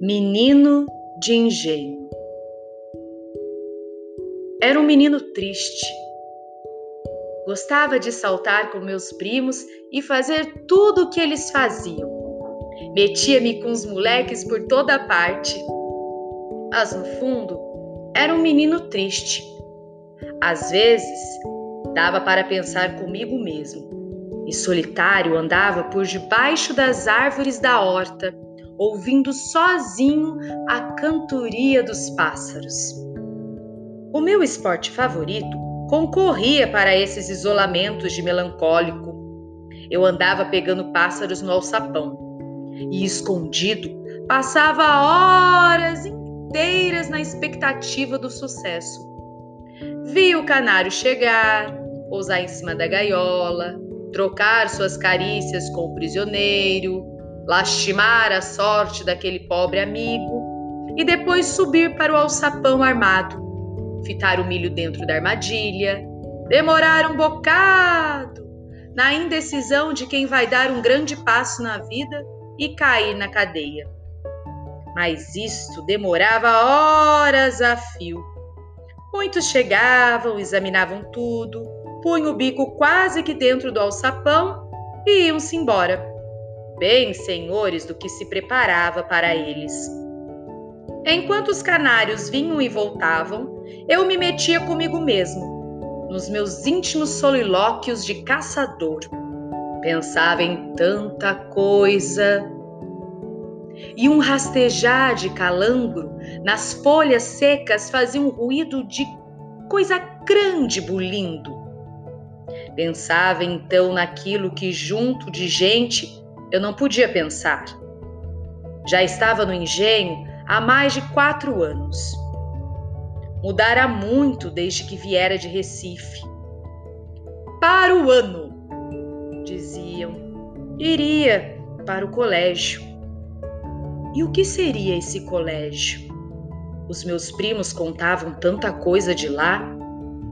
Menino de engenho. Era um menino triste. Gostava de saltar com meus primos e fazer tudo o que eles faziam. Metia-me com os moleques por toda parte. Mas no fundo, era um menino triste. Às vezes, dava para pensar comigo mesmo. E solitário andava por debaixo das árvores da horta ouvindo sozinho a cantoria dos pássaros. O meu esporte favorito concorria para esses isolamentos de melancólico. Eu andava pegando pássaros no alçapão e, escondido, passava horas inteiras na expectativa do sucesso. Via o canário chegar, pousar em cima da gaiola, trocar suas carícias com o prisioneiro, lastimar a sorte daquele pobre amigo e depois subir para o alçapão armado, fitar o milho dentro da armadilha, demorar um bocado na indecisão de quem vai dar um grande passo na vida e cair na cadeia. Mas isto demorava horas a fio. Muitos chegavam, examinavam tudo, punham o bico quase que dentro do alçapão e iam-se embora bem senhores do que se preparava para eles. Enquanto os canários vinham e voltavam, eu me metia comigo mesmo, nos meus íntimos solilóquios de caçador. Pensava em tanta coisa. E um rastejar de calangro nas folhas secas fazia um ruído de coisa grande bulindo. Pensava então naquilo que, junto de gente, eu não podia pensar. Já estava no engenho há mais de quatro anos. Mudara muito desde que viera de Recife. Para o ano, diziam, iria para o colégio. E o que seria esse colégio? Os meus primos contavam tanta coisa de lá,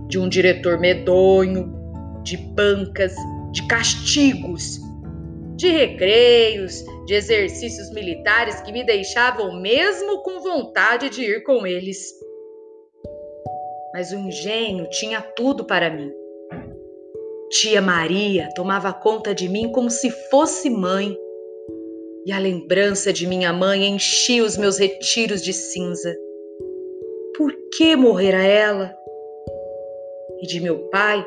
de um diretor medonho, de bancas, de castigos, de recreios, de exercícios militares que me deixavam mesmo com vontade de ir com eles. Mas o engenho tinha tudo para mim. Tia Maria tomava conta de mim como se fosse mãe, e a lembrança de minha mãe enchia os meus retiros de cinza. Por que morrera ela? E de meu pai,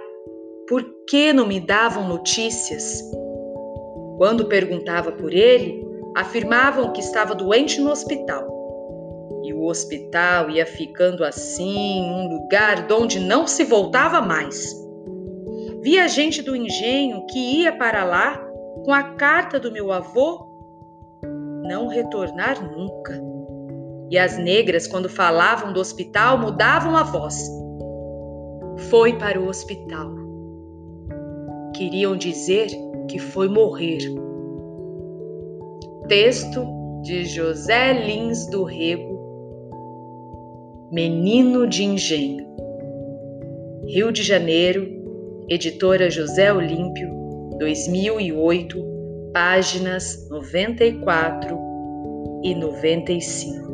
por que não me davam notícias? Quando perguntava por ele, afirmavam que estava doente no hospital. E o hospital ia ficando assim, um lugar de onde não se voltava mais. Via gente do engenho que ia para lá com a carta do meu avô não retornar nunca. E as negras, quando falavam do hospital, mudavam a voz. Foi para o hospital. Queriam dizer que foi morrer. Texto de José Lins do Rego, Menino de Engenho. Rio de Janeiro, editora José Olímpio, 2008, páginas 94 e 95.